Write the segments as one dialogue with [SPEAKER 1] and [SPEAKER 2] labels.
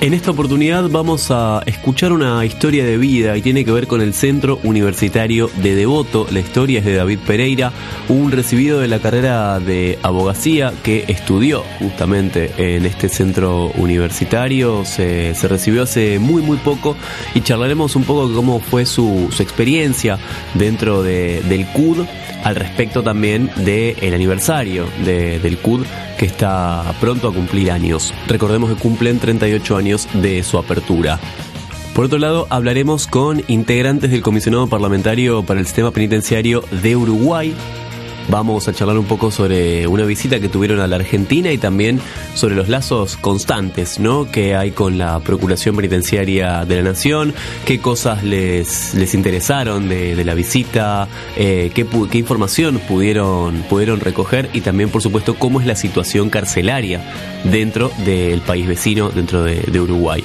[SPEAKER 1] En esta oportunidad vamos a escuchar una historia de vida y tiene que ver con el Centro Universitario de Devoto. La historia es de David Pereira, un recibido de la carrera de abogacía que estudió justamente en este centro universitario. Se, recibió hace muy muy poco y charlaremos un poco cómo fue su, experiencia dentro del CUD al respecto también del aniversario del CUD que está pronto a cumplir años. Recordemos que cumplen 38 años de su apertura. Por otro lado, hablaremos con integrantes del Comisionado Parlamentario para el Sistema Penitenciario de Uruguay, Vamos a charlar un poco sobre una visita que tuvieron a la Argentina y también sobre los lazos constantes ¿no? que hay con la Procuración Penitenciaria de la Nación, qué cosas les, les interesaron de, la visita, eh, qué, información pudieron, pudieron recoger y también, por supuesto, cómo es la situación carcelaria dentro del país vecino, dentro de, de Uruguay.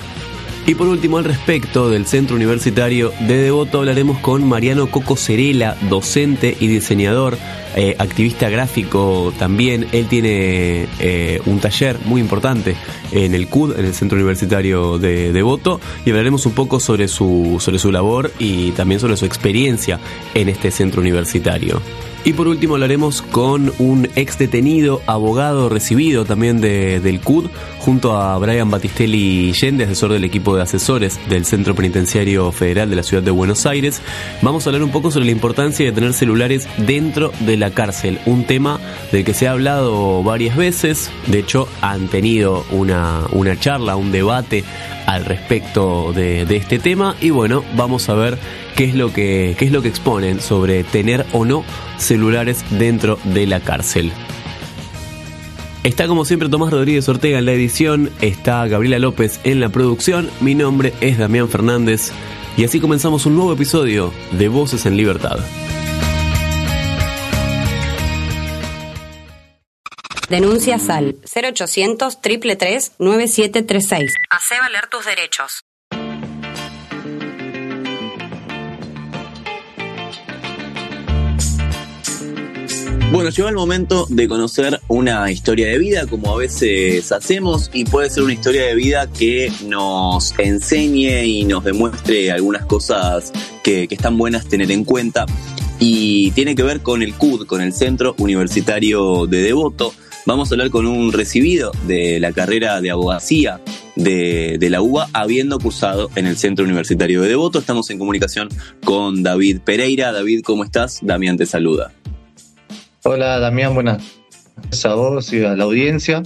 [SPEAKER 1] Y por último, al respecto del Centro Universitario de Devoto, hablaremos con Mariano Coco Cerela, docente y diseñador, eh, activista gráfico también. Él tiene eh, un taller muy importante en el CUD, en el Centro Universitario de Devoto, y hablaremos un poco sobre su, sobre su labor y también sobre su experiencia en este centro universitario. Y por último hablaremos con un ex detenido, abogado recibido también de, del CUD, junto a Brian Batistelli Yende, asesor del equipo de asesores del Centro Penitenciario Federal de la Ciudad de Buenos Aires. Vamos a hablar un poco sobre la importancia de tener celulares dentro de la cárcel, un tema del que se ha hablado varias veces, de hecho han tenido una, una charla, un debate al respecto de, de este tema y bueno, vamos a ver qué es lo que, qué es lo que exponen sobre tener o no celulares dentro de la cárcel. Está como siempre Tomás Rodríguez Ortega en la edición, está Gabriela López en la producción, mi nombre es Damián Fernández y así comenzamos un nuevo episodio de Voces en Libertad.
[SPEAKER 2] Denuncia SAL 0800 333 9736. Hace valer tus derechos.
[SPEAKER 3] Bueno, llegó el momento de conocer una historia de vida, como a veces hacemos, y puede ser una historia de vida que nos enseñe y nos demuestre algunas cosas que, están buenas tener en cuenta. Y tiene que ver con el CUD, con el Centro Universitario de Devoto. Vamos a hablar con un recibido de la carrera de abogacía de, de, la UBA, habiendo cursado en el Centro Universitario de Devoto. Estamos en comunicación con David Pereira. David, ¿cómo estás? Damián te saluda.
[SPEAKER 4] Hola Damián, buenas tardes a vos y a la audiencia.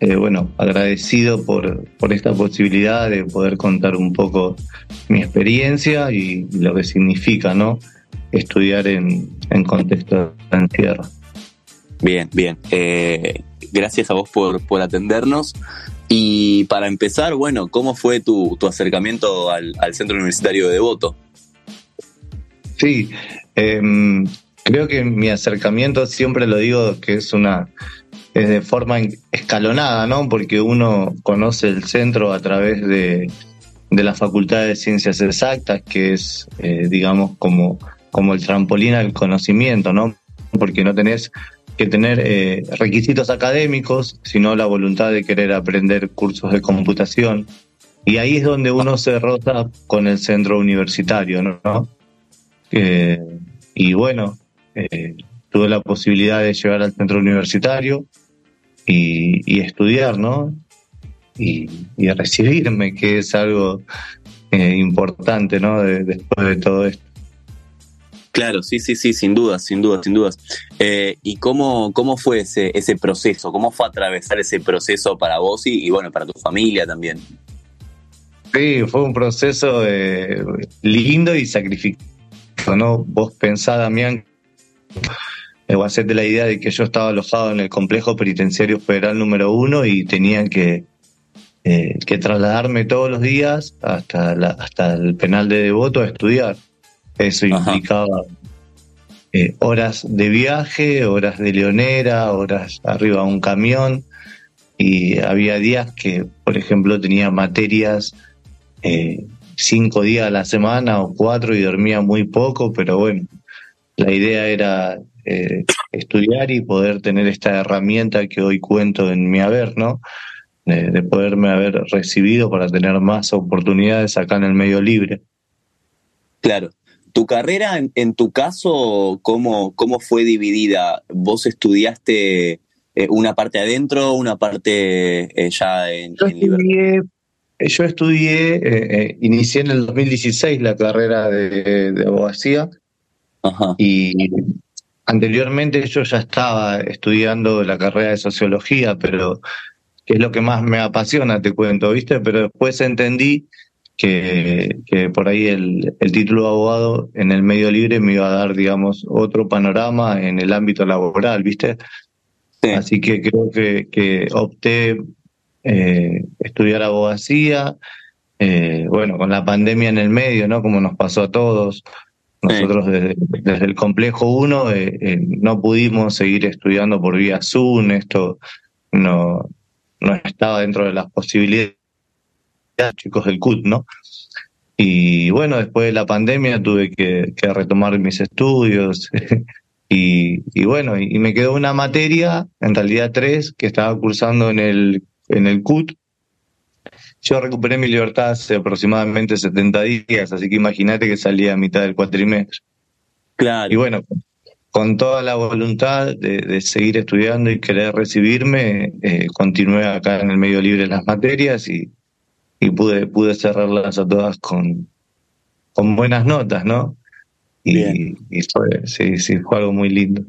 [SPEAKER 4] Eh, bueno, agradecido por, por esta posibilidad de poder contar un poco mi experiencia y lo que significa, ¿no? Estudiar en, en contexto de encierro.
[SPEAKER 3] Bien, bien. Eh, gracias a vos por, por atendernos. Y para empezar, bueno, ¿cómo fue tu, tu acercamiento al, al, Centro Universitario de Devoto?
[SPEAKER 4] Sí, eh, Creo que mi acercamiento siempre lo digo que es una es de forma escalonada, ¿no? Porque uno conoce el centro a través de, de la Facultad de Ciencias Exactas, que es, eh, digamos, como, como el trampolín al conocimiento, ¿no? Porque no tenés que tener eh, requisitos académicos, sino la voluntad de querer aprender cursos de computación. Y ahí es donde uno se rota con el centro universitario, ¿no? Eh, y bueno, eh, tuve la posibilidad de llegar al centro universitario y, estudiar, ¿no? Y, recibirme, que es algo eh, importante, ¿no? después de todo esto.
[SPEAKER 3] Claro, sí, sí, sí, sin dudas, sin dudas, sin dudas. Eh, ¿Y cómo, cómo fue ese, ese proceso? ¿Cómo fue atravesar ese proceso para vos y, y bueno, para tu familia también?
[SPEAKER 4] Sí, fue un proceso lindo y sacrificado, ¿no? Vos pensás, Damián, o hacerte la idea de que yo estaba alojado en el complejo penitenciario federal número uno y tenía que, eh, que trasladarme todos los días hasta, la, hasta el penal de Devoto a estudiar. Eso implicaba eh, horas de viaje, horas de leonera, horas arriba de un camión. Y había días que, por ejemplo, tenía materias eh, cinco días a la semana o cuatro y dormía muy poco, pero bueno, la idea era eh, estudiar y poder tener esta herramienta que hoy cuento en mi haber, ¿no? De, poderme haber recibido para tener más oportunidades acá en el medio libre.
[SPEAKER 3] Claro. ¿Tu carrera, en, tu caso, cómo, cómo fue dividida? ¿Vos estudiaste eh, una parte adentro, una parte eh, ya en,
[SPEAKER 4] yo estudié, Yo estudié, inicié en el 2016 la carrera de, de abogacía y anteriormente yo ya estaba estudiando la carrera de sociología, pero que es lo que más me apasiona, te cuento, ¿viste? Pero después entendí que, que por ahí el, el, título de abogado en el medio libre me iba a dar, digamos, otro panorama en el ámbito laboral, ¿viste? Así que creo que, que opté eh, estudiar abogacía, eh, bueno, con la pandemia en el medio, ¿no? Como nos pasó a todos. Nosotros desde, el complejo 1 eh, eh, no pudimos seguir estudiando por vía Zoom, esto no, no estaba dentro de las posibilidades chicos del CUT, ¿no? Y bueno, después de la pandemia tuve que, retomar mis estudios y, y, bueno, y, me quedó una materia, en realidad tres, que estaba cursando en el, en el CUT, yo recuperé mi libertad hace aproximadamente 70 días, así que imagínate que salía a mitad del cuatrimestre.
[SPEAKER 3] Claro.
[SPEAKER 4] Y bueno, con toda la voluntad de, seguir estudiando y querer recibirme, eh, continué acá en el medio libre las materias y, y pude, pude cerrarlas a todas con, con buenas notas, ¿no? Y, y fue, sí, sí, fue algo muy lindo.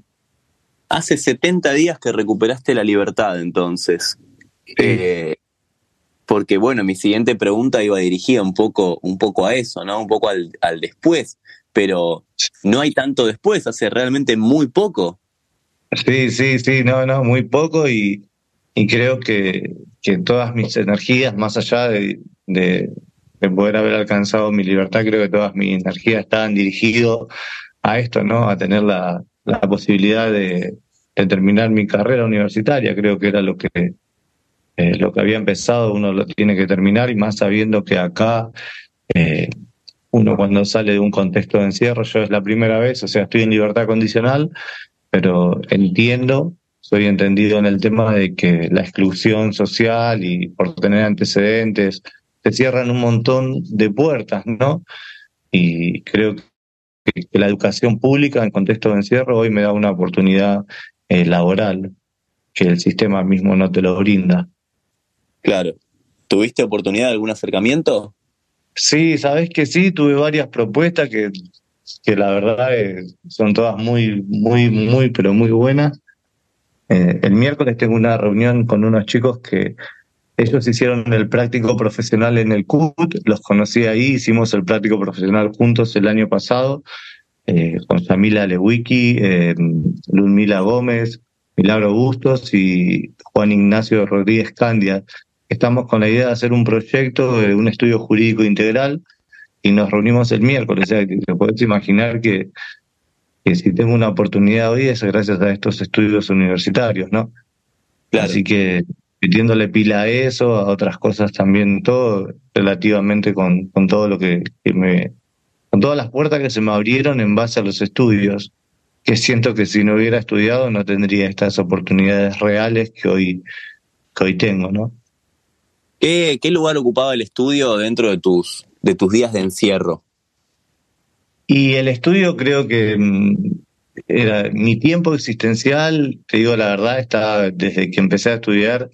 [SPEAKER 3] Hace 70 días que recuperaste la libertad, entonces. Eh, porque bueno, mi siguiente pregunta iba dirigida un poco, un poco a eso, ¿no? Un poco al, después, pero no hay tanto después, hace realmente muy poco.
[SPEAKER 4] Sí, sí, sí, no, no, muy poco y, creo que, que todas mis energías, más allá de, de, poder haber alcanzado mi libertad, creo que todas mis energías estaban dirigidas a esto, ¿no? A tener la, posibilidad de terminar mi carrera universitaria, creo que era lo que eh, lo que había empezado uno lo tiene que terminar y más sabiendo que acá eh, uno cuando sale de un contexto de encierro, yo es la primera vez, o sea, estoy en libertad condicional, pero entiendo, soy entendido en el tema de que la exclusión social y por tener antecedentes, te cierran un montón de puertas, ¿no? Y creo que, la educación pública en contexto de encierro hoy me da una oportunidad eh, laboral que el sistema mismo no te lo brinda.
[SPEAKER 3] Claro. ¿Tuviste oportunidad de algún acercamiento?
[SPEAKER 4] Sí, sabes que sí, tuve varias propuestas que, que la verdad eh, son todas muy, muy, muy, pero muy buenas. Eh, el miércoles tengo una reunión con unos chicos que ellos hicieron el práctico profesional en el CUT, los conocí ahí, hicimos el práctico profesional juntos el año pasado, eh, con Samila Lewicki, eh, Gómez, Milagro Bustos y Juan Ignacio Rodríguez Candia estamos con la idea de hacer un proyecto de un estudio jurídico integral y nos reunimos el miércoles. O sea, que te puedes imaginar que, si tengo una oportunidad hoy es gracias a estos estudios universitarios, ¿no? Así que metiéndole pila a eso, a otras cosas también, todo relativamente con, con todo lo que, me. con todas las puertas que se me abrieron en base a los estudios, que siento que si no hubiera estudiado no tendría estas oportunidades reales que hoy, que hoy tengo, ¿no?
[SPEAKER 3] ¿Qué, lugar ocupaba el estudio dentro de tus, de tus días de encierro?
[SPEAKER 4] Y el estudio creo que mm, era mi tiempo existencial, te digo la verdad, está desde que empecé a estudiar,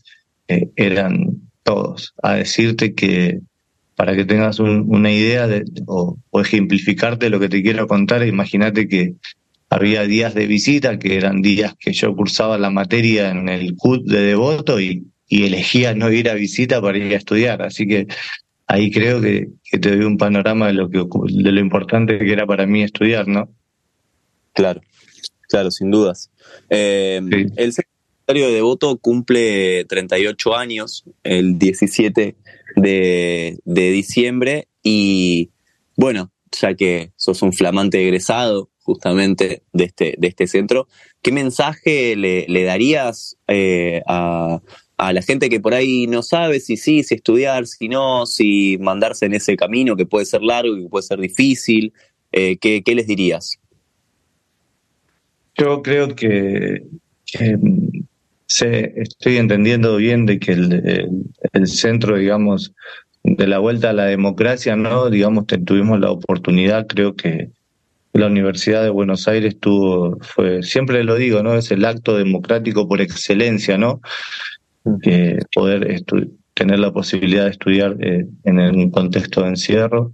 [SPEAKER 4] eh, eran todos. A decirte que para que tengas una idea de, o, o, ejemplificarte lo que te quiero contar, imagínate que había días de visita, que eran días que yo cursaba la materia en el CUT de Devoto y y elegía no ir a visita para ir a estudiar. Así que ahí creo que, te doy un panorama de lo, que, de lo importante que era para mí estudiar, ¿no?
[SPEAKER 3] Claro, claro, sin dudas. Eh, el, Universitario de Devoto cumple 38 años el 17 de, de diciembre y bueno, ya que sos un flamante egresado justamente de este, de este centro, ¿qué mensaje le, le darías eh, a, a la gente que por ahí no sabe si sí, si estudiar, si no, si mandarse en ese camino que puede ser largo y que puede ser difícil? Eh, ¿qué, ¿qué, les dirías?
[SPEAKER 4] Yo creo que, se, estoy entendiendo bien de que el, el, el centro, digamos, de la vuelta a la democracia, ¿no? Digamos, tuvimos la oportunidad, creo que la Universidad de Buenos Aires tuvo, fue, siempre lo digo, ¿no? Es el acto democrático por excelencia, ¿no? Que poder tener la posibilidad de estudiar eh, en un contexto de encierro,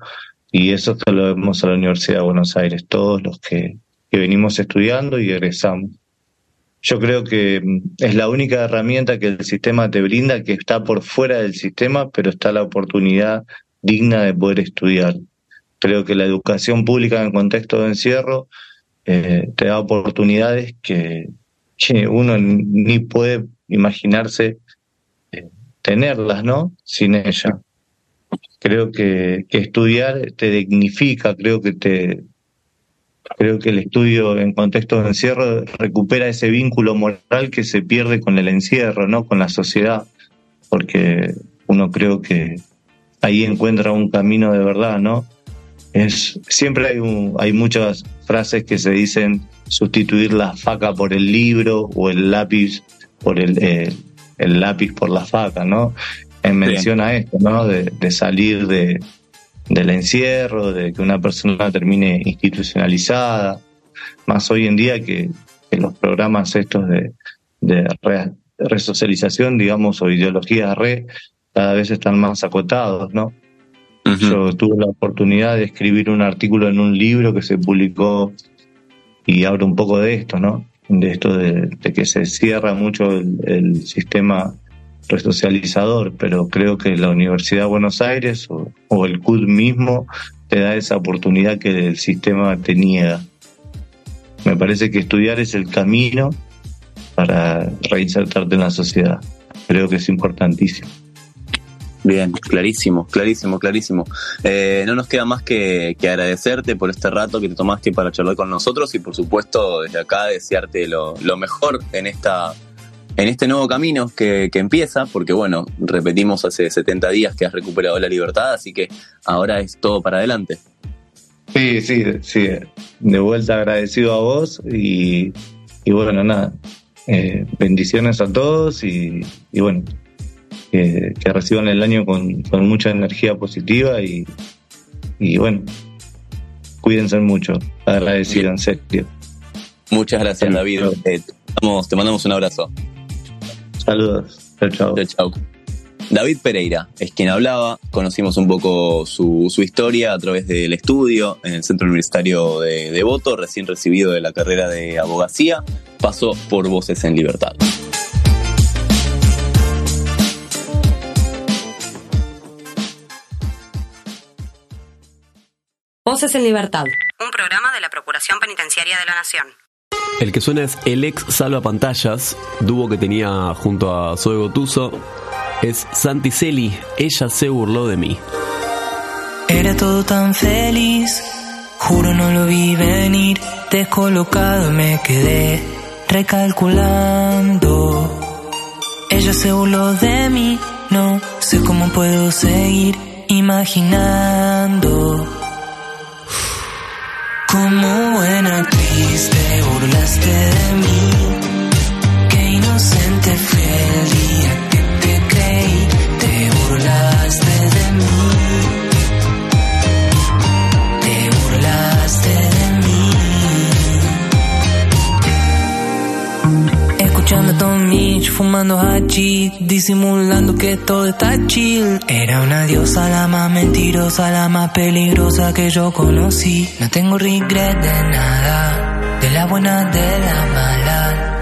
[SPEAKER 4] y eso se lo vemos a la Universidad de Buenos Aires, todos los que, venimos estudiando y egresamos. Yo creo que mm, es la única herramienta que el sistema te brinda, que está por fuera del sistema, pero está la oportunidad digna de poder estudiar. Creo que la educación pública en contexto de encierro eh, te da oportunidades que, uno ni puede imaginarse tenerlas, ¿no? Sin ella. Creo que, estudiar te dignifica, creo que te, Creo que el estudio en contexto de encierro recupera ese vínculo moral que se pierde con el encierro, ¿no? Con la sociedad, porque uno creo que ahí encuentra un camino de verdad, ¿no? Es, siempre hay, un, hay muchas frases que se dicen sustituir la faca por el libro o el lápiz por el, eh, el lápiz por la faca, ¿no? En mención a esto, ¿no? De, de salir de, del encierro, de que una persona termine institucionalizada, más hoy en día que, que los programas estos de, de re, resocialización, digamos, o ideologías re, cada vez están más acotados, ¿no? Uh -huh. Yo tuve la oportunidad de escribir un artículo en un libro que se publicó y habla un poco de esto, ¿no? De esto de, que se cierra mucho el, el sistema resocializador, pero creo que la Universidad de Buenos Aires o, o, el CUD mismo te da esa oportunidad que el sistema te niega. Me parece que estudiar es el camino para reinsertarte en la sociedad. Creo que es importantísimo.
[SPEAKER 3] Bien, clarísimo, clarísimo, clarísimo. Eh, no nos queda más que, que, agradecerte por este rato que te tomaste para charlar con nosotros y por supuesto desde acá desearte lo, lo mejor en esta en este nuevo camino que, empieza, porque bueno, repetimos hace 70 días que has recuperado la libertad, así que ahora es todo para adelante.
[SPEAKER 4] Sí, sí, sí, de vuelta agradecido a vos y, bueno, nada, eh, bendiciones a todos y bueno, que, que, reciban el año con, con mucha energía positiva y, y bueno, cuídense mucho, agradecido, en serio.
[SPEAKER 3] Muchas gracias, David. Eh, te mandamos un abrazo.
[SPEAKER 4] Saludos. Chao, chao.
[SPEAKER 3] Chao, chao. David Pereira es quien hablaba, conocimos un poco su, su, historia a través del estudio en el Centro Universitario de Devoto, recién recibido de la carrera de abogacía, pasó por Voces en Libertad.
[SPEAKER 2] Voces en Libertad, un programa de la Procuración Penitenciaria de la Nación.
[SPEAKER 1] El que suena es el ex salva pantallas, dúo que tenía junto a Zoe Gotuso. Es Santi Celi, ella se burló de mí.
[SPEAKER 5] Era todo tan feliz, juro no lo vi venir, descolocado me quedé recalculando. Ella se burló de mí, no sé cómo puedo seguir imaginando. Como buena actriz te burlaste de mí. Qué inocente fui el día Escuchando Tom Mitch, fumando hachi, disimulando que todo está chill. Era una diosa, la más mentirosa, la más peligrosa que yo conocí. No tengo regret de nada, de la buena, de la mala.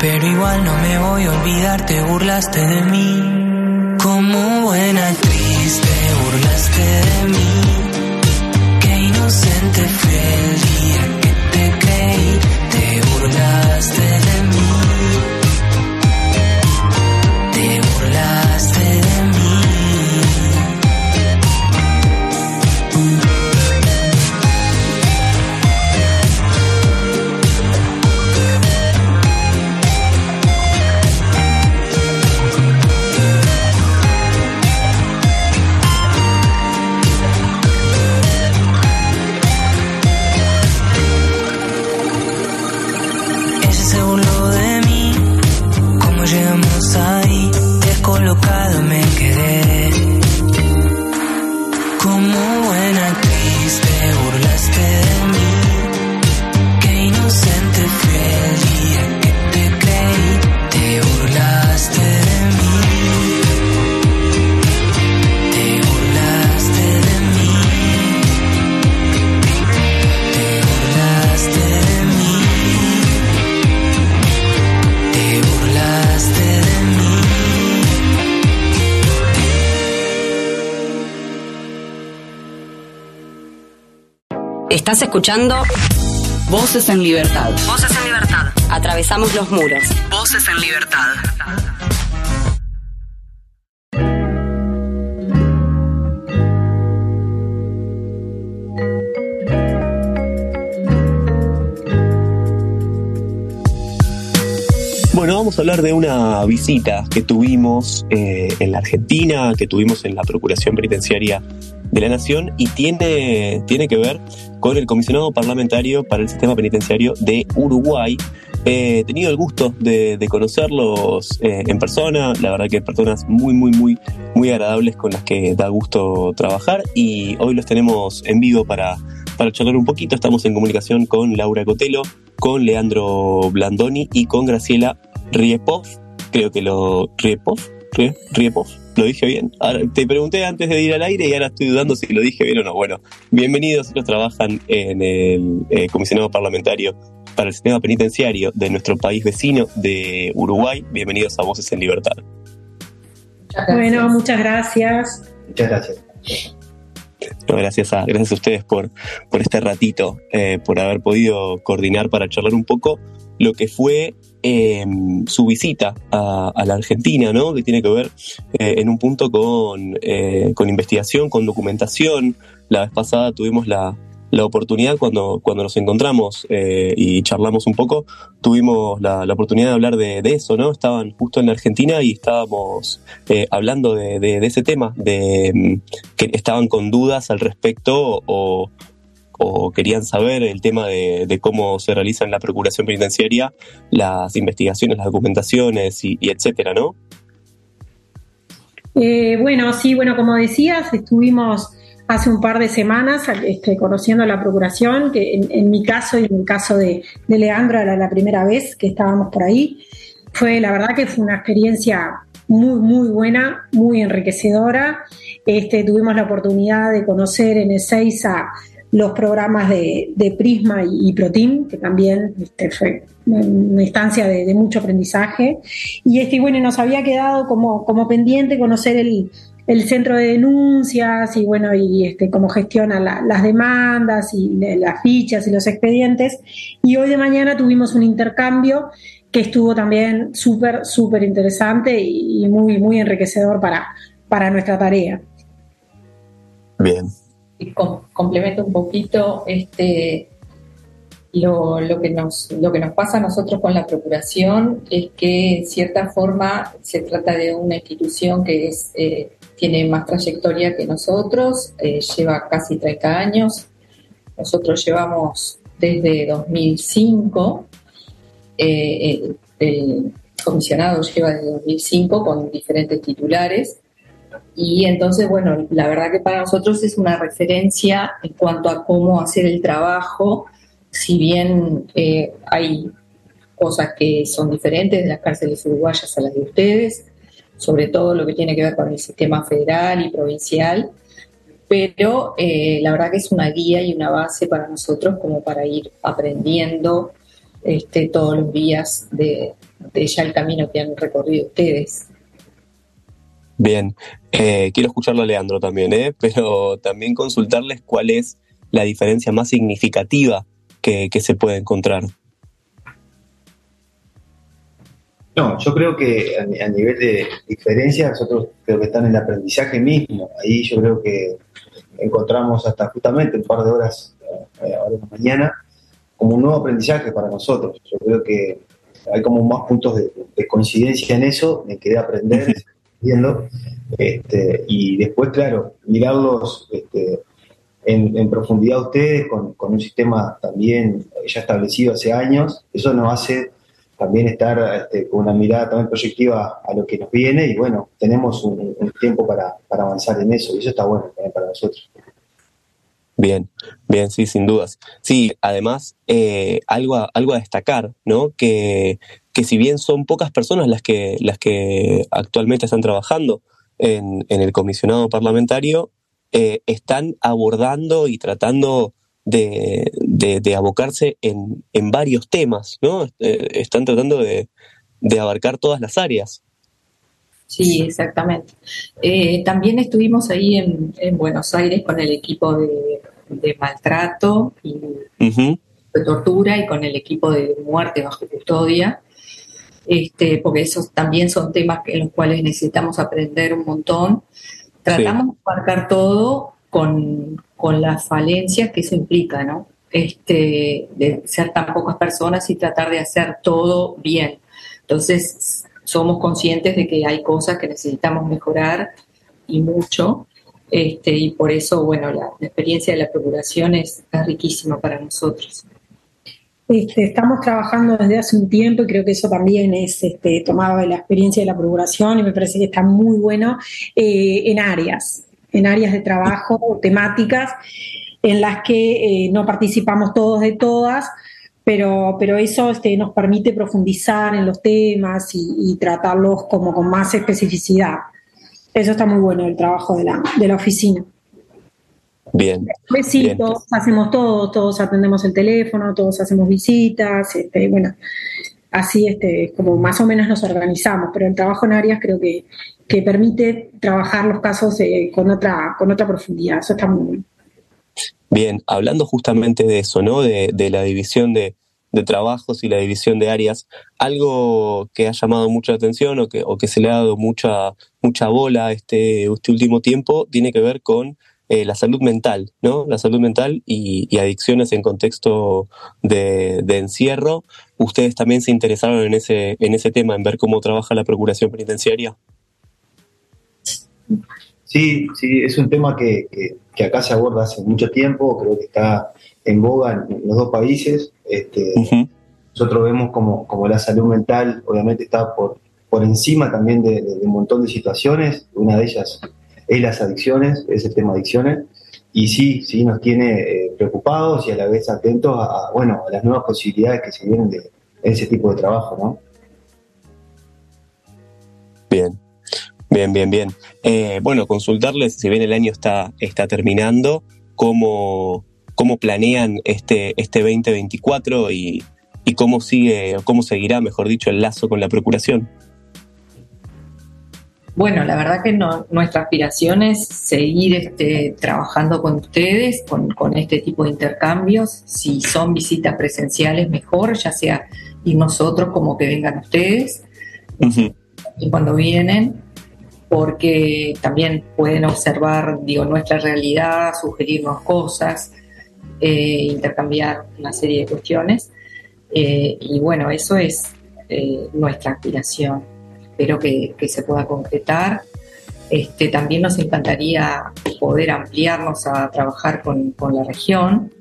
[SPEAKER 5] Pero igual no me voy a olvidar, te burlaste de mí. Como buena actriz, te burlaste de mí. Qué inocente fue
[SPEAKER 2] Estás escuchando
[SPEAKER 6] Voces en libertad.
[SPEAKER 2] Voces en Libertad. Atravesamos los muros.
[SPEAKER 6] Voces en libertad.
[SPEAKER 1] Bueno, vamos a hablar de una visita que tuvimos eh, en la Argentina, que tuvimos en la Procuración Penitenciaria de la Nación y tiene, tiene que ver con el comisionado parlamentario para el sistema penitenciario de Uruguay. Eh, he tenido el gusto de, conocerlos eh, en persona, la verdad que personas muy, muy, muy, muy agradables con las que da gusto trabajar y hoy los tenemos en vivo para, para charlar un poquito. Estamos en comunicación con Laura Cotelo, con Leandro Blandoni y con Graciela Riepov. Creo que lo... Riepov, Rie- Riepov, lo dije bien. Ahora, te pregunté antes de ir al aire y ahora estoy dudando si lo dije bien o no. Bueno, bienvenidos. Ellos trabajan en el eh, comisionado parlamentario para el sistema penitenciario de nuestro país vecino de Uruguay. Bienvenidos a Voces en Libertad.
[SPEAKER 7] Bueno, muchas gracias.
[SPEAKER 4] Muchas gracias.
[SPEAKER 1] No, gracias, a, gracias a ustedes por, por este ratito, eh, por haber podido coordinar para charlar un poco lo que fue eh, su visita a, la Argentina, ¿no? que tiene que ver eh, en un punto con, eh, con investigación, con documentación. La vez pasada tuvimos la, la oportunidad cuando, cuando nos encontramos eh, y charlamos un poco, tuvimos la, la oportunidad de hablar de, eso, ¿no? Estaban justo en la Argentina y estábamos hablando de, de- de ese tema, de mm, que estaban con dudas al respecto o, o querían saber el tema de, cómo se realiza en la Procuración Penitenciaria las investigaciones, las documentaciones y, etcétera, ¿no?
[SPEAKER 7] Eh, bueno, sí, bueno, como decías, estuvimos hace un par de semanas este, conociendo la Procuración, que en, mi caso y en el caso de, Leandro era la primera vez que estábamos por ahí. Fue, la verdad que fue una experiencia muy, muy buena, muy enriquecedora. Este, tuvimos la oportunidad de conocer en Ezeiza los programas de, Prisma y, Protein, que también este, fue una instancia de, de mucho aprendizaje. Y este, bueno, nos había quedado como, como pendiente conocer el, el centro de denuncias y bueno, y este, cómo gestiona la- las demandas y las fichas y los expedientes. Y hoy de mañana tuvimos un intercambio que estuvo también súper, súper interesante y, y muy, muy enriquecedor para, para nuestra tarea.
[SPEAKER 1] Bien.
[SPEAKER 8] Complemento un poquito este lo, lo que nos lo que nos pasa a nosotros con la procuración es que en cierta forma se trata de una institución que es eh, tiene más trayectoria que nosotros eh, lleva casi 30 años. Nosotros llevamos desde 2005 eh, el, el comisionado lleva desde 2005 con diferentes titulares y entonces, bueno, la verdad que para nosotros es una referencia en cuanto a cómo hacer el trabajo, si bien eh, hay cosas que son diferentes de las cárceles uruguayas a las de ustedes, sobre todo lo que tiene que ver con el sistema federal y provincial, pero eh, la verdad que es una guía y una base para nosotros como para ir aprendiendo este, todos los días de, de ya el camino que han recorrido ustedes.
[SPEAKER 1] Bien, Eh, quiero escucharlo a Leandro también, ¿eh? pero también consultarles cuál es la diferencia más significativa que, que se puede encontrar.
[SPEAKER 9] No, yo creo que a, nivel de diferencia, nosotros creo que están en el aprendizaje mismo. Ahí yo creo que encontramos hasta justamente un par de horas eh, ahora en la mañana como un nuevo aprendizaje para nosotros. Yo creo que hay como más puntos de, de coincidencia en eso, en querer aprender, viendo, este, y después, claro, mirarlos este, en, profundidad ustedes con, un sistema también ya establecido hace años, eso nos hace también estar este, con una mirada también proyectiva a lo que nos viene y bueno, tenemos un, tiempo para avanzar en eso y eso está bueno también para nosotros.
[SPEAKER 1] Bien, bien, sí, sin dudas. Sí, además, eh, algo, a, algo a destacar, ¿no? Que, que si bien son pocas personas las que, las que actualmente están trabajando en, en el comisionado parlamentario, eh, están abordando y tratando de, de, abocarse en, en, varios temas, ¿no? Eh, están tratando de, de abarcar todas las áreas.
[SPEAKER 8] Sí, exactamente. Eh, también estuvimos ahí en, Buenos Aires con el equipo de, maltrato y de tortura y con el equipo de muerte bajo custodia, este, porque esos también son temas en los cuales necesitamos aprender un montón. Tratamos de abarcar todo con, con las falencias que eso implica, ¿no? Este, de ser tan pocas personas y tratar de hacer todo bien. Entonces, somos conscientes de que hay cosas que necesitamos mejorar y mucho, este, y por eso, bueno, la, experiencia de la procuración es, riquísima para nosotros.
[SPEAKER 7] Este, estamos trabajando desde hace un tiempo y creo que eso también es este, tomado de la experiencia de la procuración y me parece que está muy bueno eh, en áreas, en áreas de trabajo temáticas en las que eh, no participamos todos de todas, pero, pero eso este, nos permite profundizar en los temas y, tratarlos como con más especificidad. Eso está muy bueno el trabajo de la, de la oficina.
[SPEAKER 1] Bien.
[SPEAKER 7] Sí, todos hacemos todo, todos atendemos el teléfono, todos hacemos visitas, este, bueno, así este, como más o menos nos organizamos, pero el trabajo en áreas creo que, que permite trabajar los casos eh, con, otra, con otra profundidad, eso está muy bueno.
[SPEAKER 1] Bien, hablando justamente de eso, ¿no? De, la división de, trabajos y la división de áreas, algo que ha llamado mucha atención o que, se le ha dado mucha, mucha bola este, este último tiempo tiene que ver con eh, la salud mental, ¿no? La salud mental y, adicciones en contexto de, de, encierro. ¿Ustedes también se interesaron en ese, en ese tema, en ver cómo trabaja la Procuración Penitenciaria?
[SPEAKER 9] Sí, sí, es un tema que, acá se aborda hace mucho tiempo, creo que está en boga en, los dos países. Este, Nosotros vemos como, como, la salud mental obviamente está por, por encima también de, un montón de situaciones, una de ellas es las adicciones, es el tema adicciones, y sí, sí nos tiene eh, preocupados y a la vez atentos a, bueno, a las nuevas posibilidades que se vienen de ese tipo de trabajo, ¿no?
[SPEAKER 1] Bien, Bien, bien, bien. Eh, bueno, consultarles, si bien el año está, está terminando, cómo, cómo planean este, este 2024 y, y cómo sigue, cómo seguirá, mejor dicho, el lazo con la Procuración.
[SPEAKER 8] Bueno, la verdad que no, nuestra aspiración es seguir este, trabajando con ustedes, con, con, este tipo de intercambios. Si son visitas presenciales, mejor, ya sea y nosotros como que vengan ustedes. Y cuando vienen, porque también pueden observar digo, nuestra realidad, sugerirnos cosas, eh, intercambiar una serie de cuestiones. Eh, y bueno, eso es eh, nuestra aspiración. Espero que, se pueda concretar. Este, también nos encantaría poder ampliarnos a trabajar con, la región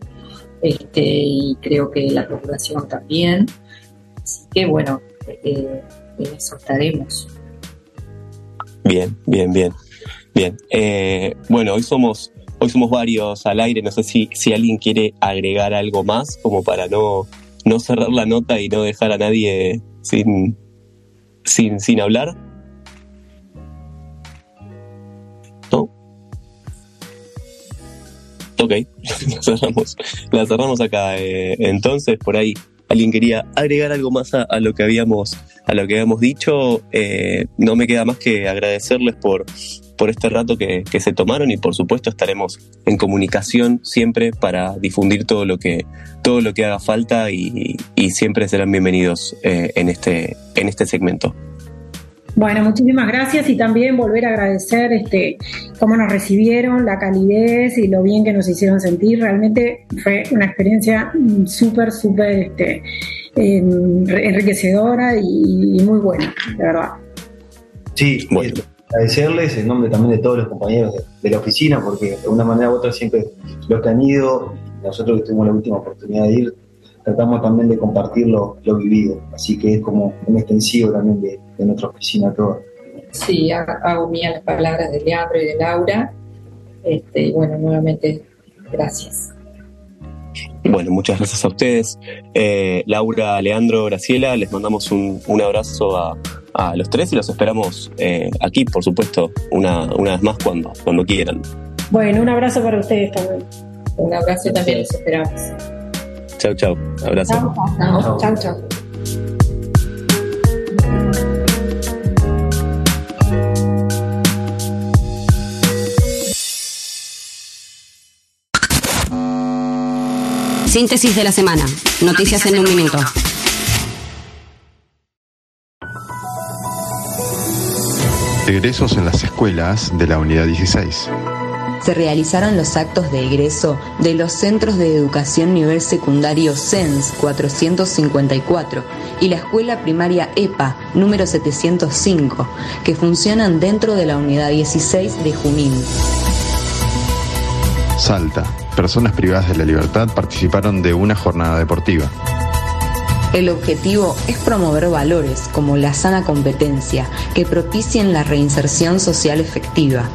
[SPEAKER 8] este, y creo que la Procuración también. Así que bueno, en eso estaremos.
[SPEAKER 1] Bien, bien, bien. Bien. Eh, bueno, hoy somos, hoy somos varios al aire. No sé si, si alguien quiere agregar algo más, como para no, no cerrar la nota y no dejar a nadie sin, sin, sin hablar. ¿No? Ok, la cerramos, la cerramos acá. Eh, entonces, por ahí alguien quería agregar algo más a, lo que habíamos a lo que habíamos dicho, eh, no me queda más que agradecerles por, por este rato que, se tomaron y por supuesto estaremos en comunicación siempre para difundir todo lo que todo lo que haga falta y, siempre serán bienvenidos eh, en este en este segmento.
[SPEAKER 7] Bueno, muchísimas gracias y también volver a agradecer este, cómo nos recibieron, la calidez y lo bien que nos hicieron sentir. Realmente fue una experiencia súper, súper este, enriquecedora y, muy buena, de verdad.
[SPEAKER 9] Sí, bueno. agradecerles en nombre también de todos los compañeros de, la oficina, porque de una manera u otra siempre los que han ido, nosotros que tuvimos la última oportunidad de ir, tratamos también de compartir lo, vivido. Así que es como un extensivo también de, nuestra oficina toda.
[SPEAKER 8] Sí, hago mía las palabras de Leandro y de Laura. Este, y bueno, nuevamente Gracias.
[SPEAKER 1] Bueno, muchas gracias a ustedes. Eh, Laura, Leandro, Graciela, les mandamos un, un abrazo a, a, los tres y los esperamos eh, aquí, por supuesto, una, una vez más cuando, cuando quieran.
[SPEAKER 7] Bueno, un abrazo para ustedes también.
[SPEAKER 8] Un abrazo también los esperamos.
[SPEAKER 1] Chau, chau. Abrazo.
[SPEAKER 7] Chau, chau. chau.
[SPEAKER 2] Síntesis de la semana. Noticias en un minuto.
[SPEAKER 10] Egresos en las escuelas de la Unidad 16.
[SPEAKER 11] Se realizaron los actos de egreso de los Centros de Educación Nivel Secundario CENS 454 y la Escuela Primaria EPA número 705, que funcionan dentro de la Unidad 16 de Junín.
[SPEAKER 10] Salta. Personas privadas de la libertad participaron de una jornada deportiva.
[SPEAKER 11] El objetivo es promover valores como la sana competencia que propicien la reinserción social efectiva.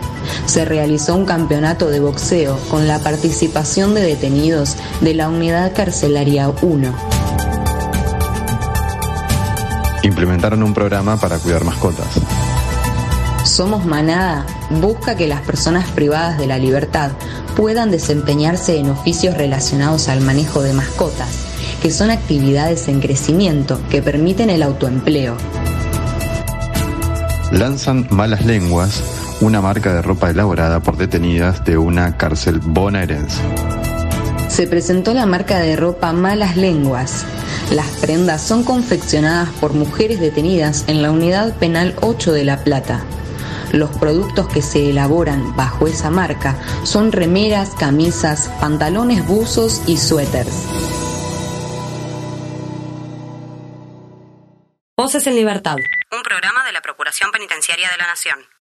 [SPEAKER 11] Se realizó un campeonato de boxeo con la participación de detenidos de la Unidad Carcelaria 1.
[SPEAKER 10] Implementaron un programa para cuidar mascotas.
[SPEAKER 11] Somos Manada busca que las personas privadas de la libertad puedan desempeñarse en oficios relacionados al manejo de mascotas, que son actividades en crecimiento que permiten el autoempleo.
[SPEAKER 10] Lanzan Malas Lenguas, una marca de ropa elaborada por detenidas de una cárcel bonaerense.
[SPEAKER 11] Se presentó la marca de ropa Malas Lenguas. Las prendas son confeccionadas por mujeres detenidas en la Unidad Penal 8 de La Plata. Los productos que se elaboran bajo esa marca son remeras, camisas, pantalones, buzos y suéteres.
[SPEAKER 2] Voces en Libertad. Un programa de la Procuración Penitenciaria de la Nación.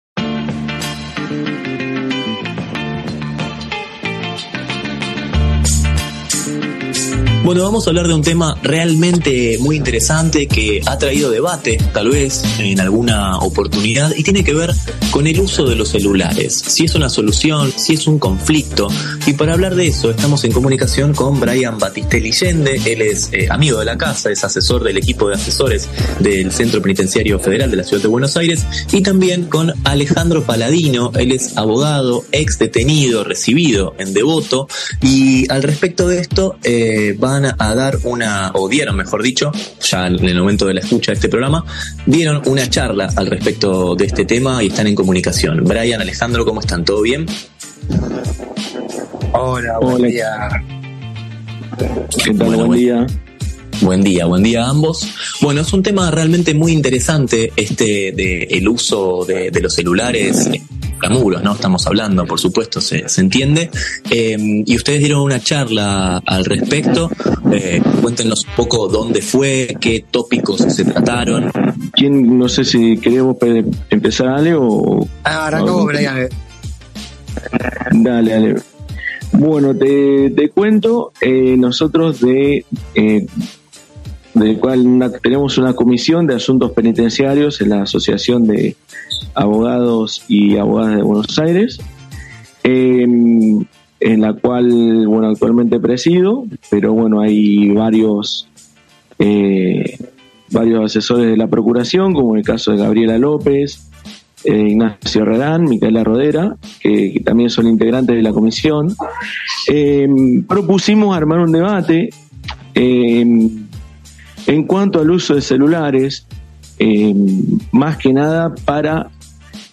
[SPEAKER 3] Bueno, vamos a hablar de un tema realmente muy interesante que ha traído debate, tal vez en alguna oportunidad, y tiene que ver con el uso de los celulares. Si es una solución, si es un conflicto. Y para hablar de eso, estamos en comunicación con Brian Batistelli Yende. Él es eh, amigo de la casa, es asesor del equipo de asesores del Centro Penitenciario Federal de la Ciudad de Buenos Aires. Y también con Alejandro Paladino. Él es abogado, ex detenido, recibido en Devoto. Y al respecto de esto, eh, van a dar una, o dieron mejor dicho, ya en el momento de la escucha de este programa, dieron una charla al respecto de este tema y están en comunicación. Brian, Alejandro, ¿cómo están? ¿Todo bien?
[SPEAKER 12] Hola, buen
[SPEAKER 3] Hola.
[SPEAKER 12] día.
[SPEAKER 3] ¿Qué tal? buen día. Buen día, buen día a ambos. Bueno, es un tema realmente muy interesante este de el uso de, de los celulares muros, ¿no? Estamos hablando, por supuesto, se, se entiende. Eh, y ustedes dieron una charla al respecto. Eh, cuéntenos un poco dónde fue, qué tópicos se trataron.
[SPEAKER 12] ¿Quién, no sé si queremos pe- empezar, Ale, o...
[SPEAKER 13] Ah, arranca vos, Brian.
[SPEAKER 12] Dale, dale. Bueno, te, te cuento, eh, nosotros de... Del cual tenemos una comisión de asuntos penitenciarios en la Asociación de Abogados y Abogadas de Buenos Aires, eh, en la cual, bueno, actualmente presido, pero bueno, hay varios, eh, varios asesores de la Procuración, como en el caso de Gabriela López, eh, Ignacio Herrerán, Micaela Rodera, que, también son integrantes de la comisión. Eh, propusimos armar un debate eh, en cuanto al uso de celulares, eh, más que nada para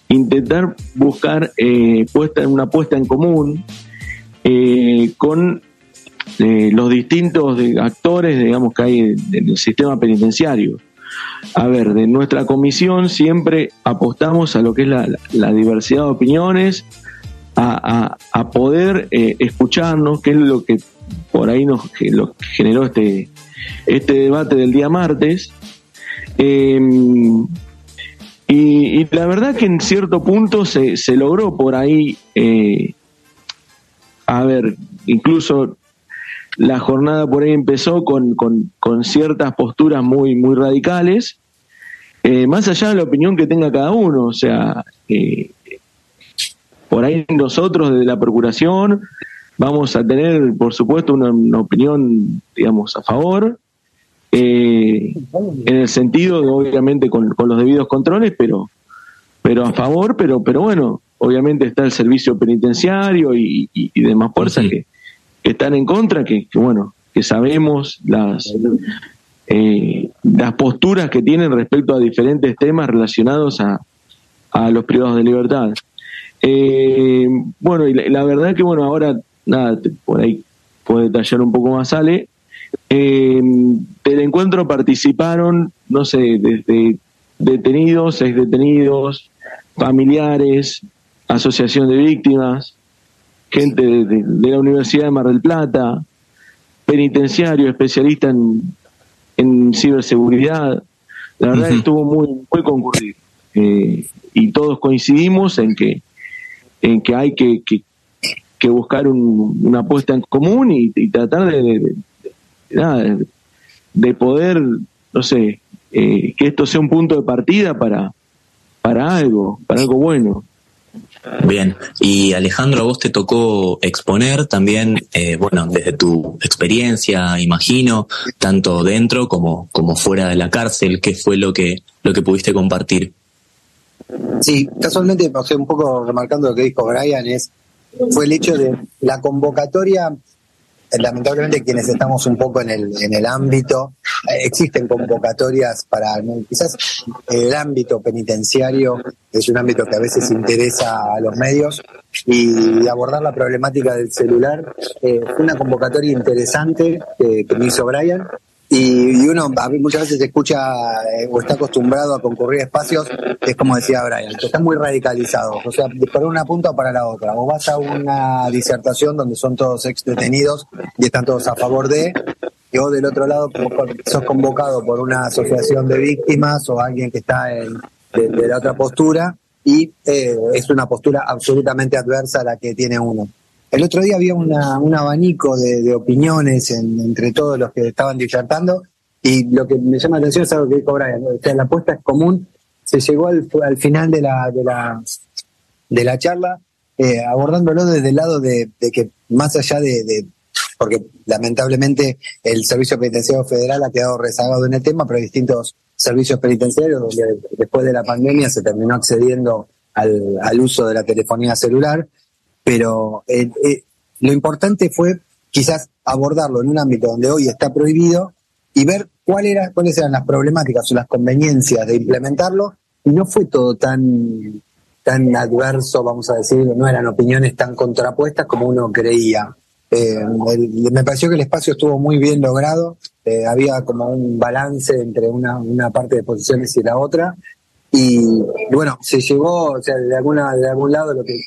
[SPEAKER 12] intentar buscar eh, puesta, una puesta en común eh, con eh, los distintos actores, digamos, que hay en el sistema penitenciario. A ver, de nuestra comisión siempre apostamos a lo que es la, diversidad de opiniones, a, poder eh, escucharnos, que es lo que por ahí nos generó este, este debate del día martes. Y, y la verdad que en cierto punto se, se logró por ahí, eh, a ver, incluso la jornada por ahí empezó con, con, con ciertas posturas muy, muy radicales, eh, más allá de la opinión que tenga cada uno, o sea, eh, por ahí nosotros desde la Procuración vamos a tener, por supuesto, una, una opinión, digamos, a favor, eh, en el sentido, de, obviamente, con, con, los debidos controles, pero, pero a favor, pero, pero bueno, obviamente está el servicio penitenciario y, y, y demás fuerzas que, que, están en contra, que, que, bueno, que sabemos las, eh, las posturas que tienen respecto a diferentes temas relacionados a, a los privados de libertad. Eh, bueno, y la, la, verdad que, bueno, ahora, nada, por ahí puede detallar un poco más, Ale. Eh, del encuentro participaron, no sé, desde detenidos, ex detenidos, familiares, asociación de víctimas, gente de, de, de, la Universidad de Mar del Plata, penitenciario, especialista en, en ciberseguridad. La verdad uh -huh. estuvo muy, muy concurrido. Eh, y todos coincidimos en que, en que hay que, que, que buscar un, una apuesta en común y, y tratar de, de, poder, no sé, eh, que esto sea un punto de partida para, para algo, para algo bueno.
[SPEAKER 3] Bien, y Alejandro, a vos te tocó exponer también, eh, bueno, desde tu experiencia, imagino, tanto dentro como, como fuera de la cárcel, ¿qué fue lo que, lo que pudiste compartir?
[SPEAKER 13] Sí, casualmente, o sea, un poco remarcando lo que dijo Brian, es, fue el hecho de la convocatoria. Lamentablemente quienes estamos un poco en el, en el ámbito, existen convocatorias para, quizás el ámbito penitenciario es un ámbito que a veces interesa a los medios y abordar la problemática del celular eh, fue una convocatoria interesante que me hizo Brian y, y, uno a mí muchas veces escucha eh, o está acostumbrado a concurrir espacios, es como decía Brian, que están muy radicalizados, o sea, para una punta o para la otra. O vas a una disertación donde son todos ex detenidos y están todos a favor de, y vos del otro lado sos convocado por una asociación de víctimas o alguien que está en, de, de la otra postura y eh, es una postura absolutamente adversa a la que tiene uno. El otro día había una, un abanico de, opiniones en, entre todos los que estaban disertando y lo que me llama la atención es algo que dijo Brian, o sea, la apuesta es común, se llegó al, al final de la, de la, de la charla eh, abordándolo desde el lado de, que más allá de, porque lamentablemente el Servicio Penitenciario Federal ha quedado rezagado en el tema, pero hay distintos servicios penitenciarios donde después de la pandemia se terminó accediendo al uso de la telefonía celular pero eh, eh, lo importante fue quizás abordarlo en un ámbito donde hoy está prohibido y ver cuál era, cuáles eran las problemáticas o las conveniencias de implementarlo y no fue todo tan tan adverso, vamos a decir, no eran opiniones tan contrapuestas como uno creía. Eh, me pareció que el espacio estuvo muy bien logrado, eh, había como un balance entre una, una parte de posiciones y la otra, y, bueno, se llegó, o sea, de alguna de algún lado, lo que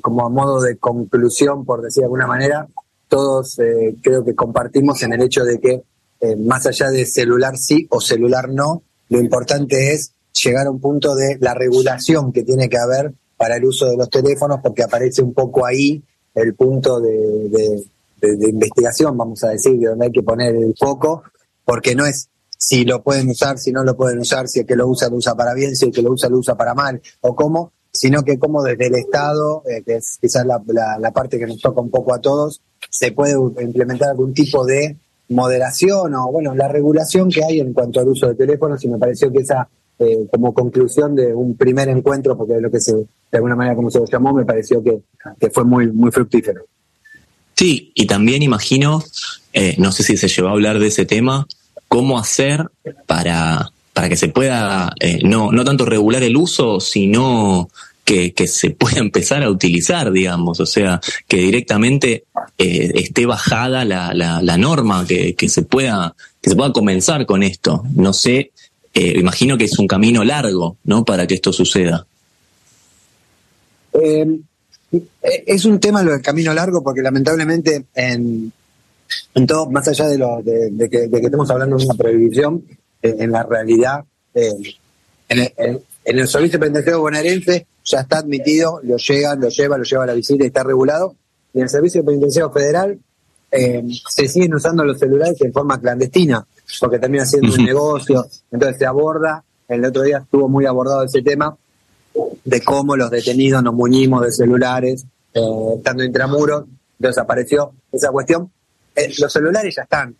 [SPEAKER 13] como a modo de conclusión, por decir de alguna manera, todos eh, creo que compartimos en el hecho de que eh, más allá de celular sí o celular no, lo importante es llegar a un punto de la regulación que tiene que haber para el uso de los teléfonos, porque aparece un poco ahí el punto de, de investigación, vamos a decir, de donde hay que poner el foco, porque no es si lo pueden usar, si no lo pueden usar, si el que lo usa lo usa para bien, si el que lo usa lo usa para mal, o cómo, sino que como desde el Estado, eh, que es quizás la, la, la, parte que nos toca un poco a todos, se puede implementar algún tipo de moderación o, bueno, la regulación que hay en cuanto al uso de teléfonos y me pareció que esa, eh, como conclusión de un primer encuentro, porque es lo que se, de alguna manera como se lo llamó, me pareció que, que fue muy, muy fructífero.
[SPEAKER 3] Sí, y también imagino, eh, no sé si se llevó a hablar de ese tema, cómo hacer para, para que se pueda eh, no, no tanto regular el uso, sino que, que, se pueda empezar a utilizar, digamos, o sea, que directamente eh, esté bajada la, la, norma, que, que, se pueda, que se pueda comenzar con esto. No sé, eh, imagino que es un camino largo, ¿no? Para que esto suceda.
[SPEAKER 13] Eh, es un tema lo del camino largo porque lamentablemente en, en todo, más allá de, lo, de, de, que, de que, estemos hablando de una prohibición, eh, en la realidad, eh, en, el, en, el, servicio penitenciario bonaerense ya está admitido, lo llega, lo lleva, lo lleva a la visita y está regulado. Y en el servicio penitenciario federal eh, se siguen usando los celulares en forma clandestina, porque termina siendo uh -huh. un negocio, entonces se aborda. El otro día estuvo muy abordado ese tema de cómo los detenidos nos muñimos de celulares, eh, estando intramuros, Entonces apareció esa cuestión. Eh, los celulares ya están.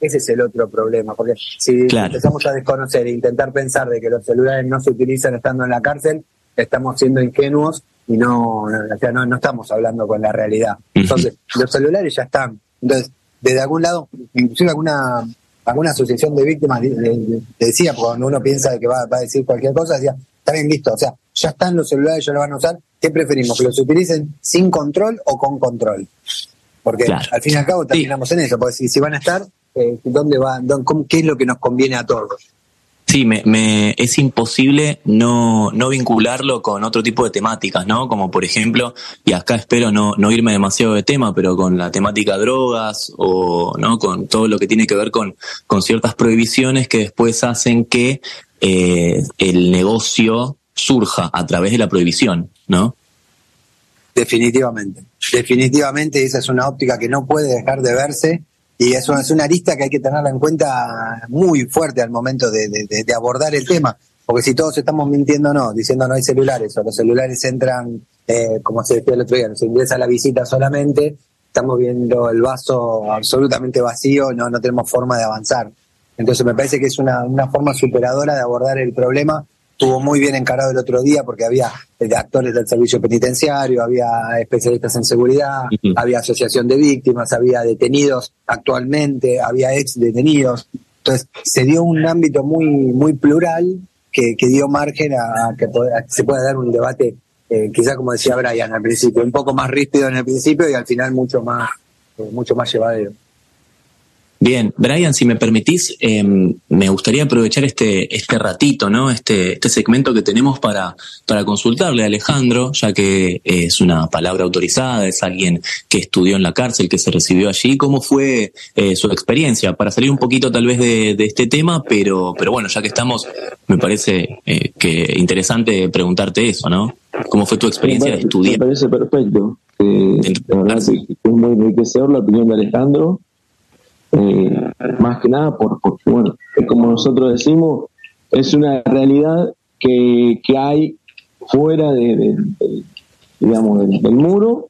[SPEAKER 13] Ese es el otro problema, porque si
[SPEAKER 1] Claro.
[SPEAKER 13] empezamos a desconocer e intentar pensar de que los celulares no se utilizan estando en la cárcel, estamos siendo ingenuos y no, no, o sea, no, no estamos hablando con la realidad. Entonces, los celulares ya están. Entonces, desde algún lado, inclusive alguna alguna asociación de víctimas de- de- de- decía, cuando uno piensa que va, va a decir cualquier cosa, decía, está bien listo, o sea, ya están los celulares, ya lo van a usar, ¿qué preferimos? ¿Que los utilicen sin control o con control? Porque
[SPEAKER 3] Claro.
[SPEAKER 13] al fin y al cabo terminamos en eso, porque si, si van a estar, eh, ¿dónde va, dónde- cómo- ¿qué es lo que nos conviene a todos?
[SPEAKER 3] Sí, me, me- es imposible no, no vincularlo con otro tipo de temáticas, ¿no? Como por ejemplo, y acá espero no, no irme demasiado de tema, pero con la temática drogas o no con todo lo que tiene que ver con, con ciertas prohibiciones que después hacen que eh, el negocio surja a través de la prohibición, ¿no?
[SPEAKER 13] Definitivamente, definitivamente esa es una óptica que no puede dejar de verse y es una, es una lista que hay que tenerla en cuenta muy fuerte al momento de, abordar el tema, porque si todos estamos mintiendo no, diciendo no hay celulares o los celulares entran, eh, como se decía el otro día, se ingresa la visita solamente, estamos viendo el vaso absolutamente vacío, no, no tenemos forma de avanzar. Entonces me parece que es una, una forma superadora de abordar el problema. Estuvo muy bien encarado el otro día porque había eh, actores del servicio penitenciario, había especialistas en seguridad, había asociación de víctimas, había detenidos actualmente, había ex detenidos. Entonces se dio un ámbito muy, muy plural que, que dio margen a que, pod- a que se pueda dar un debate, eh, quizá como decía Brian al principio, un poco más ríspido en el principio y al final mucho más, eh, mucho más llevadero.
[SPEAKER 3] Bien, Brian, si me permitís, eh, me gustaría aprovechar este, este ratito, ¿no? Este, este segmento que tenemos para, para consultarle a Alejandro, ya que es una palabra autorizada, es alguien que estudió en la cárcel, que se recibió allí. ¿Cómo fue eh, su experiencia? Para salir un poquito tal vez de, de este tema, pero, pero bueno, ya que estamos, me parece eh, que interesante preguntarte eso, ¿no? ¿Cómo fue tu experiencia de
[SPEAKER 12] Me
[SPEAKER 3] estudiar?
[SPEAKER 12] parece perfecto. Eh, fue muy enriquecedor la opinión de Alejandro. Eh, más que nada por, porque, bueno, es como nosotros decimos, es una realidad que, que hay fuera de, de- de- digamos, del, del muro,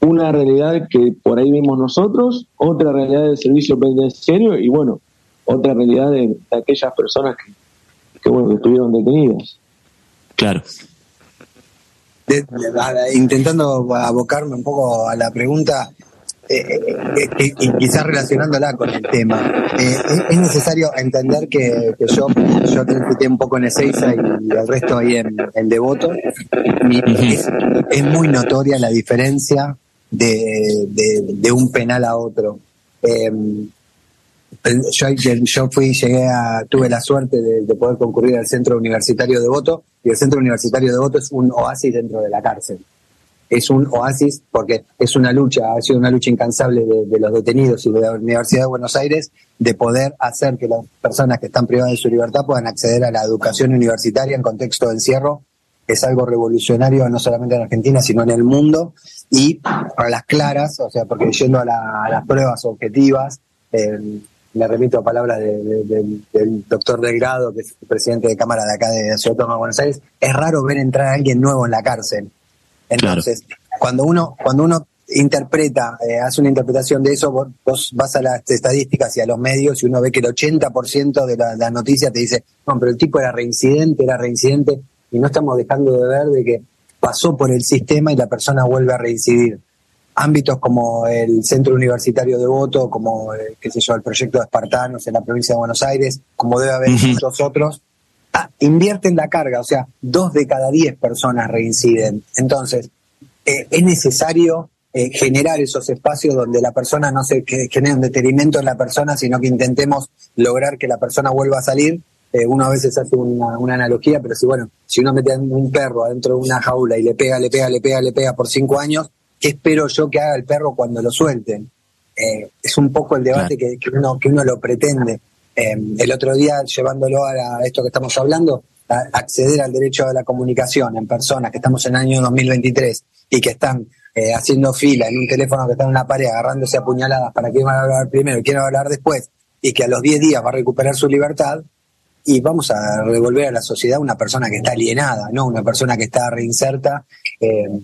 [SPEAKER 12] una realidad que por ahí vimos nosotros, otra realidad del servicio penitenciario y bueno, otra realidad de, de aquellas personas que, que, bueno, que estuvieron detenidas.
[SPEAKER 3] Claro.
[SPEAKER 13] de- de- a- intentando abocarme un poco a la pregunta eh, eh, eh, y quizás relacionándola con el tema. Eh, es- es necesario entender que, que yo, yo transité un poco en Ezeiza y el resto ahí en, en Devoto. Y es, es muy notoria la diferencia de, de- de un penal a otro. Eh, yo, yo fui, llegué a, tuve la suerte de, de poder concurrir al centro universitario de Voto y el centro universitario de Voto es un oasis dentro de la cárcel. Es un oasis porque es una lucha, ha sido una lucha incansable de, de los detenidos y de la Universidad de Buenos Aires de poder hacer que las personas que están privadas de su libertad puedan acceder a la educación universitaria en contexto de encierro. Es algo revolucionario no solamente en Argentina, sino en el mundo. Y para las claras, o sea, porque yendo a, la- a las pruebas objetivas, eh, me remito a palabras de- de- del- del doctor Delgado, que es el presidente de Cámara de acá de Ciudad de Buenos Aires, es raro ver entrar a alguien nuevo en la cárcel. Entonces, cuando uno cuando uno interpreta, eh, hace una interpretación de eso, vos, vos vas a las estadísticas y a los medios y uno ve que el 80% de la, la noticia te dice, no, pero el tipo era reincidente, era reincidente, y no estamos dejando de ver de que pasó por el sistema y la persona vuelve a reincidir. Ámbitos como el Centro Universitario de Voto, como, eh, qué sé yo, el proyecto de Espartanos en la provincia de Buenos Aires, como debe haber muchos otros, invierten la carga, o sea, dos de cada diez personas reinciden. Entonces, eh, es necesario eh, generar esos espacios donde la persona no se que genere un detrimento en la persona, sino que intentemos lograr que la persona vuelva a salir. Eh, uno a veces hace una, una analogía, pero si bueno, si uno mete a un perro adentro de una jaula y le pega, le pega, le pega, le pega por cinco años, ¿qué espero yo que haga el perro cuando lo suelten? Es un poco el debate que, que uno, que uno lo pretende. Eh, el otro día, llevándolo a, la- esto que estamos hablando, acceder al derecho a la comunicación en personas que estamos en el año 2023 y que están eh, haciendo fila en un teléfono que está en una pared, agarrándose a puñaladas para quién va a hablar primero y a hablar después, y que a los 10 días va a recuperar su libertad, y vamos a devolver a la sociedad una persona que está alienada, no una persona que está reinserta, eh,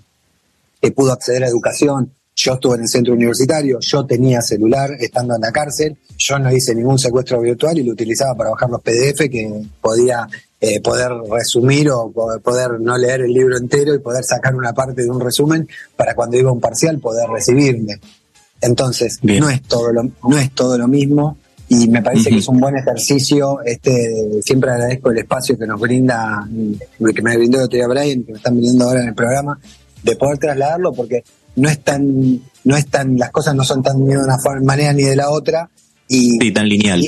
[SPEAKER 13] que pudo acceder a educación, yo estuve en el centro universitario, yo tenía celular estando en la cárcel, yo no hice ningún secuestro virtual y lo utilizaba para bajar los PDF que podía eh, poder resumir o poder no leer el libro entero y poder sacar una parte de un resumen para cuando iba a un parcial poder recibirme. Entonces, no es todo lo, no es todo lo mismo y me parece que es un buen ejercicio. Este, siempre agradezco el espacio que nos brinda, que me brindó el otro día Brian, que me están viniendo ahora en el programa, de poder trasladarlo porque no es tan, no es tan, las cosas no son tan de una manera ni de la otra. Y,
[SPEAKER 3] sí, tan lineal.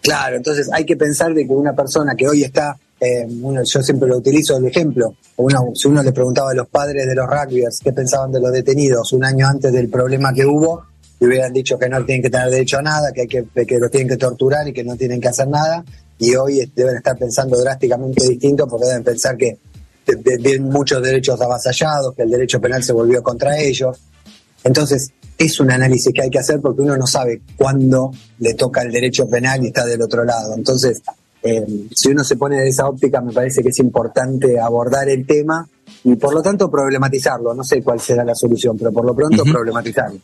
[SPEAKER 13] claro, entonces hay que pensar de que una persona que hoy está, eh, yo siempre lo utilizo el ejemplo, uno, si uno le preguntaba a los padres de los rugbyers qué pensaban de los detenidos un año antes del problema que hubo, le hubieran dicho que no tienen que tener derecho a nada, que, hay que, que los tienen que torturar y que no tienen que hacer nada, y hoy deben estar pensando drásticamente distinto porque deben pensar que tienen muchos derechos avasallados, que el derecho penal se volvió contra ellos. Entonces, es un análisis que hay que hacer porque uno no sabe cuándo le toca el derecho penal y está del otro lado. Entonces, eh, si uno se pone de esa óptica, me parece que es importante abordar el tema y por lo tanto problematizarlo. No sé cuál será la solución, pero por lo pronto problematizarlo.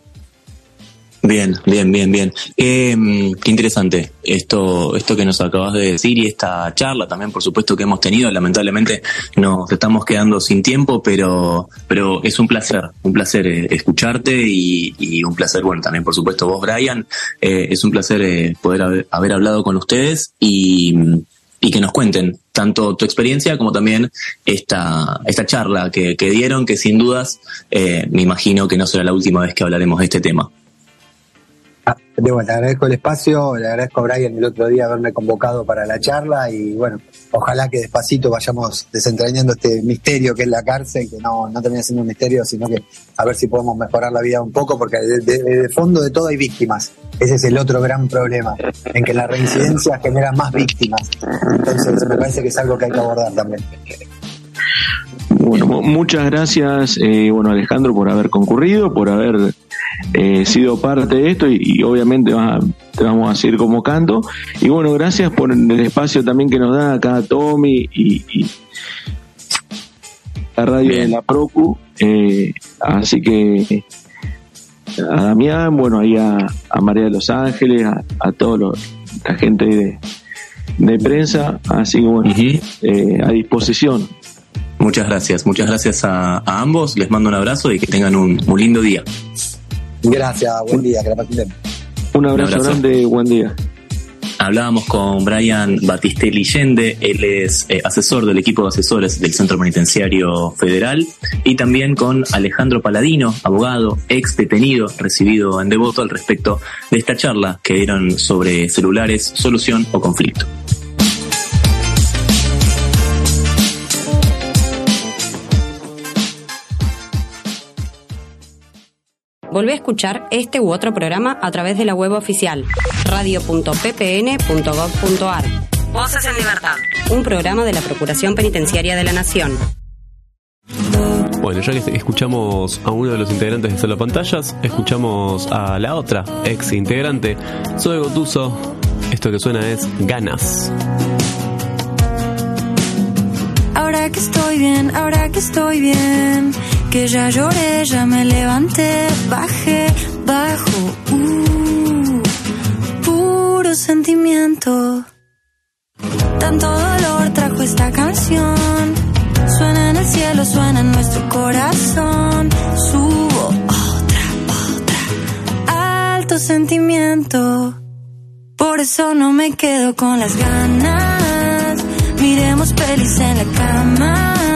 [SPEAKER 3] Bien, bien, bien, bien. Em, qué interesante esto, esto que nos acabas de decir y esta charla también, por supuesto, que hemos tenido. Lamentablemente nos estamos quedando sin tiempo, pero, pero es un placer, un placer eh, escucharte y, un placer, bueno, también por supuesto vos, Brian. Eh, es un placer eh, poder haber, hablado con ustedes y, y que nos cuenten tanto tu experiencia como también esta, esta charla que, que dieron, que sin dudas me imagino que no será la última vez que hablaremos de este tema.
[SPEAKER 13] Ah, le agradezco el espacio, le agradezco a Brian el otro día haberme convocado para la charla y bueno, ojalá que despacito vayamos desentrañando este misterio que es la cárcel, que no, no termina siendo un misterio, sino que a ver si podemos mejorar la vida un poco, porque de, fondo de todo hay víctimas. Ese es el otro gran problema, en que la reincidencia genera más víctimas. Entonces me parece que es algo que hay que abordar también.
[SPEAKER 12] Bueno, muchas gracias, eh, bueno Alejandro, por haber concurrido, por haber eh, sido parte de esto y, obviamente te vamos a seguir convocando. Y bueno, gracias por el espacio también que nos da acá Tommy y, la radio de la Procu. Eh, así que a Damián, bueno, ahí a, María de los Ángeles, a, a toda la gente de, prensa, así que bueno, a disposición.
[SPEAKER 3] Muchas gracias, muchas gracias a, ambos, les mando un abrazo y que tengan un, lindo día.
[SPEAKER 13] Gracias, buen día, que la pasen
[SPEAKER 12] Un abrazo, grande, buen día.
[SPEAKER 3] Hablábamos con Brian Batistelli Yende, él es eh, asesor del equipo de asesores del Centro Penitenciario Federal, y también con Alejandro Paladino, abogado, ex detenido, recibido en devoto al respecto de esta charla que dieron sobre celulares, solución o conflicto.
[SPEAKER 2] Volvé a escuchar este u otro programa a través de la web oficial radio.ppn.gov.ar. Voces en Libertad. Un programa de la Procuración Penitenciaria de la Nación.
[SPEAKER 1] Bueno, ya que escuchamos a uno de los integrantes de Solo Pantallas, escuchamos a la otra ex integrante, Zoe Gotuso. Esto que suena es Ganas.
[SPEAKER 14] Ahora que estoy bien, ahora que estoy bien que ya lloré, ya me levanté, bajé, bajo, uh, puro sentimiento. Tanto dolor trajo esta canción, suena en el cielo, suena en nuestro corazón, subo otra, otra, alto sentimiento. Por eso no me quedo con las ganas, miremos pelis en la cama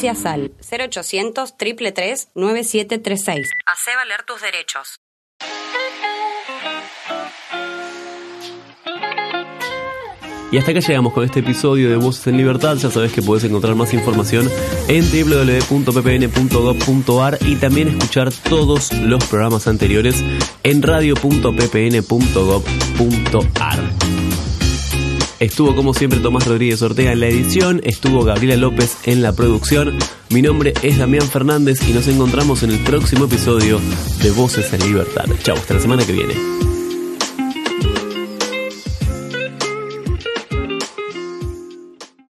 [SPEAKER 2] Denuncias al 0800 333 9736. Hacé valer tus derechos.
[SPEAKER 1] Y hasta acá llegamos con este episodio de Voces en Libertad. Ya sabes que puedes encontrar más información en www.ppn.gov.ar y también escuchar todos los programas anteriores en radio.ppn.gov.ar. Estuvo como siempre Tomás Rodríguez Ortega en la edición, estuvo Gabriela López en la producción. Mi nombre es Damián Fernández y nos encontramos en el próximo episodio de Voces en Libertad. Chau, hasta la semana que viene.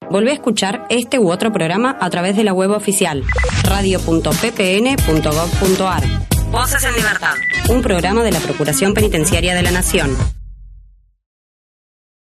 [SPEAKER 2] Volvé a escuchar este u otro programa a través de la web oficial radio.ppn.gov.ar. Voces en Libertad. Un programa de la Procuración Penitenciaria de la Nación.